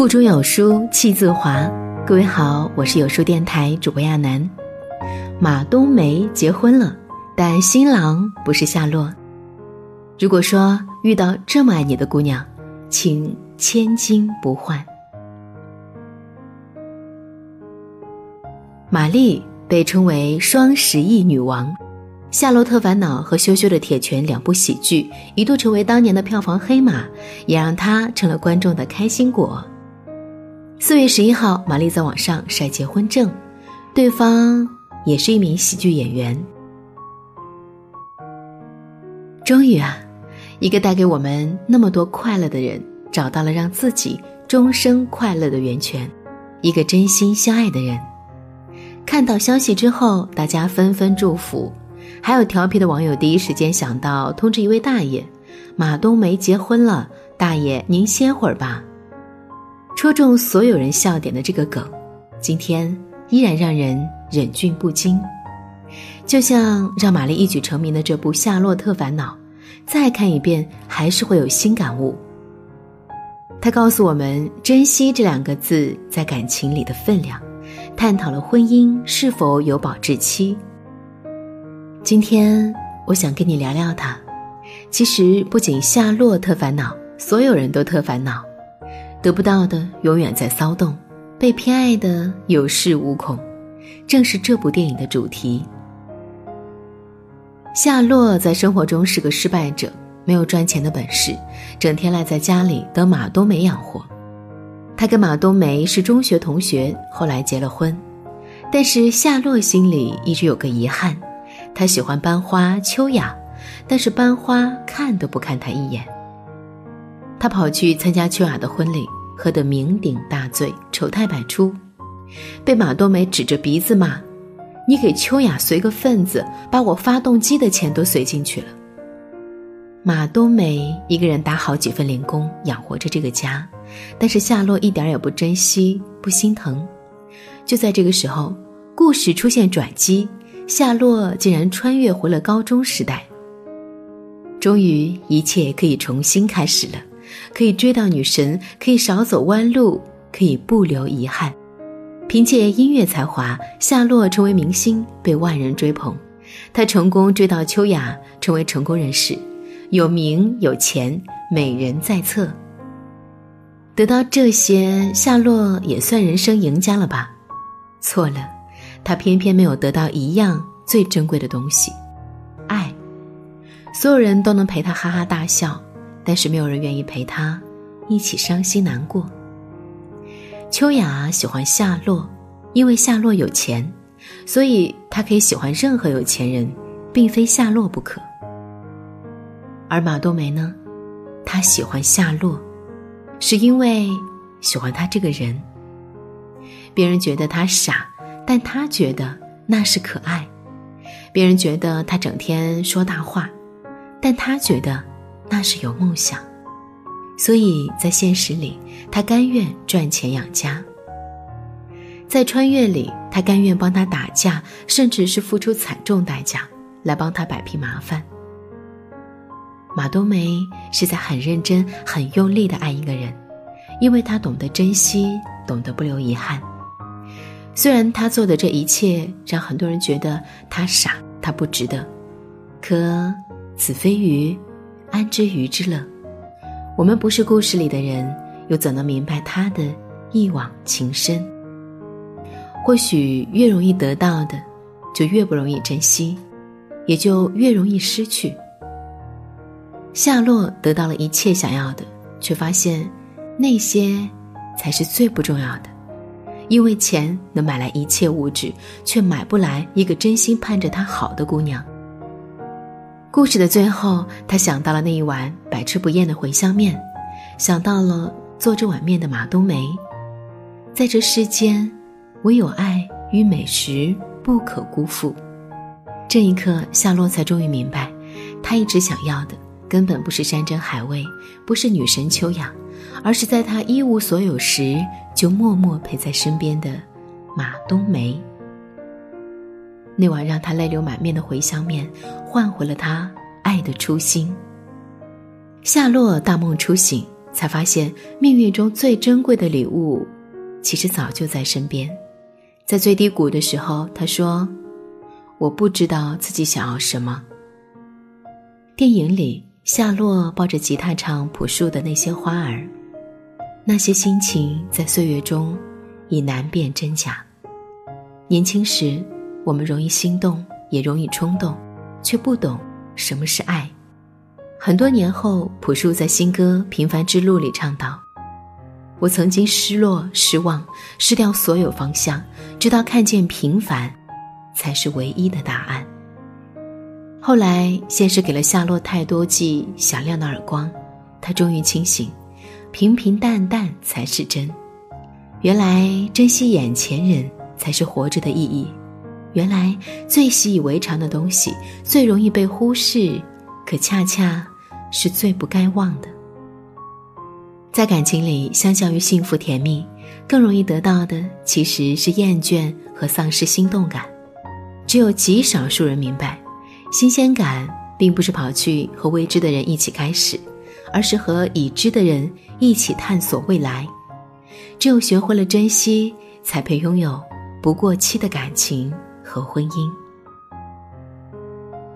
腹中有书气自华。各位好，我是有书电台主播亚楠。马冬梅结婚了，但新郎不是夏洛。如果说遇到这么爱你的姑娘，请千金不换。玛丽被称为双十亿女王，《夏洛特烦恼》和羞羞的铁拳两部喜剧一度成为当年的票房黑马，也让她成了观众的开心果。四月十一号，玛丽在网上晒结婚证，对方也是一名喜剧演员。终于啊，一个带给我们那么多快乐的人，找到了让自己终生快乐的源泉，一个真心相爱的人。看到消息之后，大家纷纷祝福，还有调皮的网友第一时间想到通知一位大爷：“马冬梅结婚了，大爷您歇会儿吧。”戳中所有人笑点的这个梗，今天依然让人忍俊不禁。就像让玛丽一举成名的这部《夏洛特烦恼》，再看一遍还是会有新感悟。他告诉我们“珍惜”这两个字在感情里的分量，探讨了婚姻是否有保质期。今天我想跟你聊聊他。其实不仅夏洛特烦恼，所有人都特烦恼。得不到的永远在骚动，被偏爱的有恃无恐，正是这部电影的主题。夏洛在生活中是个失败者，没有赚钱的本事，整天赖在家里等马冬梅养活。他跟马冬梅是中学同学，后来结了婚。但是夏洛心里一直有个遗憾，他喜欢班花秋雅，但是班花看都不看他一眼。他跑去参加秋雅的婚礼，喝得酩酊大醉，丑态百出，被马冬梅指着鼻子骂：“你给秋雅随个份子，把我发动机的钱都随进去了。”马冬梅一个人打好几份零工养活着这个家，但是夏洛一点也不珍惜，不心疼。就在这个时候，故事出现转机，夏洛竟然穿越回了高中时代。终于，一切可以重新开始了。可以追到女神，可以少走弯路，可以不留遗憾。凭借音乐才华，夏洛成为明星，被万人追捧。他成功追到秋雅，成为成功人士，有名有钱，美人在侧。得到这些，夏洛也算人生赢家了吧？错了，他偏偏没有得到一样最珍贵的东西——爱。所有人都能陪他哈哈大笑。但是没有人愿意陪他一起伤心难过。秋雅喜欢夏洛，因为夏洛有钱，所以她可以喜欢任何有钱人，并非夏洛不可。而马冬梅呢，她喜欢夏洛，是因为喜欢他这个人。别人觉得他傻，但他觉得那是可爱；别人觉得他整天说大话，但他觉得。那是有梦想，所以在现实里，他甘愿赚钱养家；在穿越里，他甘愿帮他打架，甚至是付出惨重代价来帮他摆平麻烦。马冬梅是在很认真、很用力的爱一个人，因为她懂得珍惜，懂得不留遗憾。虽然她做的这一切让很多人觉得她傻，她不值得，可子非鱼。安知鱼之乐？我们不是故事里的人，又怎能明白他的一往情深？或许越容易得到的，就越不容易珍惜，也就越容易失去。夏洛得到了一切想要的，却发现那些才是最不重要的，因为钱能买来一切物质，却买不来一个真心盼着他好的姑娘。故事的最后，他想到了那一碗百吃不厌的茴香面，想到了做这碗面的马冬梅。在这世间，唯有爱与美食不可辜负。这一刻，夏洛才终于明白，他一直想要的根本不是山珍海味，不是女神秋雅，而是在他一无所有时就默默陪在身边的马冬梅。那碗让他泪流满面的茴香面，换回了他爱的初心。夏洛大梦初醒，才发现命运中最珍贵的礼物，其实早就在身边。在最低谷的时候，他说：“我不知道自己想要什么。”电影里，夏洛抱着吉他唱朴树的那些花儿，那些心情在岁月中已难辨真假。年轻时，我们容易心动，也容易冲动，却不懂什么是爱。很多年后，朴树在新歌《平凡之路》里唱道：“我曾经失落、失望、失掉所有方向，直到看见平凡，才是唯一的答案。”后来，现实给了夏洛太多记响亮的耳光，他终于清醒：平平淡淡才是真。原来，珍惜眼前人才是活着的意义。原来，最习以为常的东西，最容易被忽视，可恰恰。是最不该忘的。在感情里，相较于幸福甜蜜，更容易得到的其实是厌倦和丧失心动感。只有极少数人明白，新鲜感并不是跑去和未知的人一起开始，而是和已知的人一起探索未来。只有学会了珍惜，才配拥有不过期的感情和婚姻。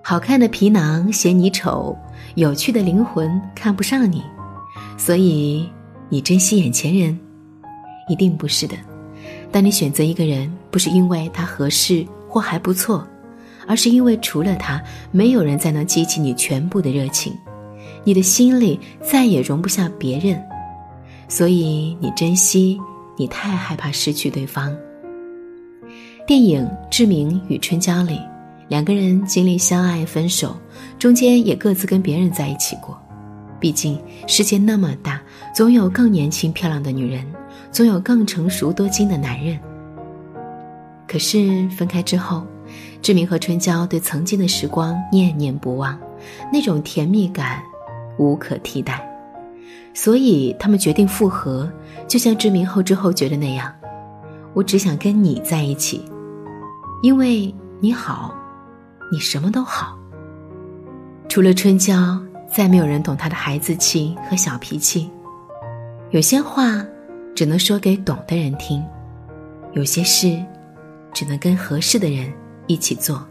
好看的皮囊嫌你丑。有趣的灵魂看不上你，所以你珍惜眼前人，一定不是的。当你选择一个人，不是因为他合适或还不错，而是因为除了他，没有人再能激起你全部的热情，你的心里再也容不下别人，所以你珍惜，你太害怕失去对方。电影《志明与春娇》里。两个人经历相爱、分手，中间也各自跟别人在一起过。毕竟世界那么大，总有更年轻漂亮的女人，总有更成熟多金的男人。可是分开之后，志明和春娇对曾经的时光念念不忘，那种甜蜜感无可替代。所以他们决定复合，就像志明后知后觉的那样：“我只想跟你在一起，因为你好。”你什么都好，除了春娇，再没有人懂她的孩子气和小脾气。有些话只能说给懂的人听，有些事只能跟合适的人一起做。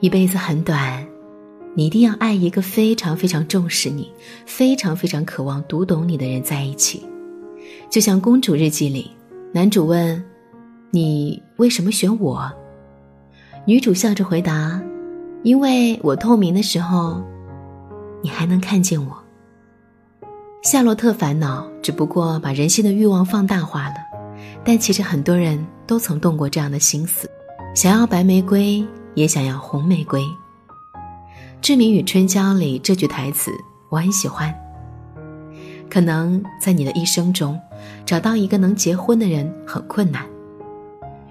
一辈子很短，你一定要爱一个非常非常重视你、非常非常渴望读懂你的人在一起。就像《公主日记》里，男主问：“你为什么选我？”女主笑着回答：“因为我透明的时候，你还能看见我。”夏洛特烦恼只不过把人性的欲望放大化了，但其实很多人都曾动过这样的心思，想要白玫瑰，也想要红玫瑰。《志明与春娇》里这句台词我很喜欢。可能在你的一生中，找到一个能结婚的人很困难。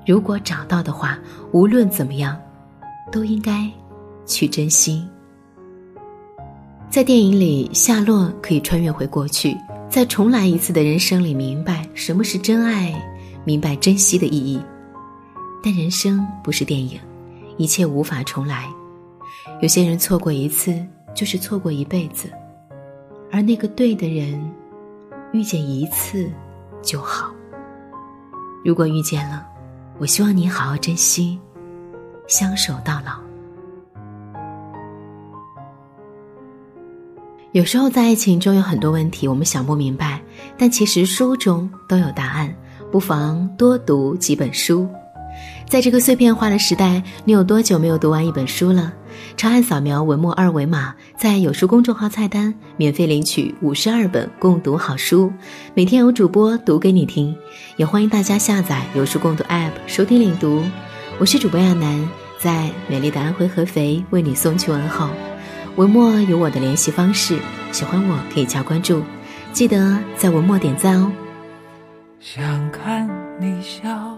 如果找到的话，无论怎么样，都应该去珍惜。在电影里，夏洛可以穿越回过去，在重来一次的人生里，明白什么是真爱，明白珍惜的意义。但人生不是电影，一切无法重来。有些人错过一次，就是错过一辈子，而那个对的人，遇见一次就好。如果遇见了，我希望你好好珍惜，相守到老。有时候在爱情中有很多问题，我们想不明白，但其实书中都有答案，不妨多读几本书。在这个碎片化的时代，你有多久没有读完一本书了？长按扫描文末二维码，在有书公众号菜单免费领取五十二本共读好书，每天有主播读给你听。也欢迎大家下载有书共读 App 收听领读。我是主播亚楠，在美丽的安徽合肥为你送去问候。文末有我的联系方式，喜欢我可以加关注，记得在文末点赞哦。想看你笑，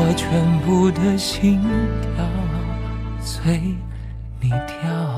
我全部的心跳随你跳？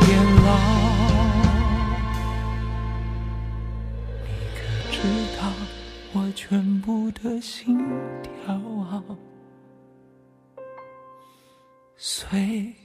全部的心跳随。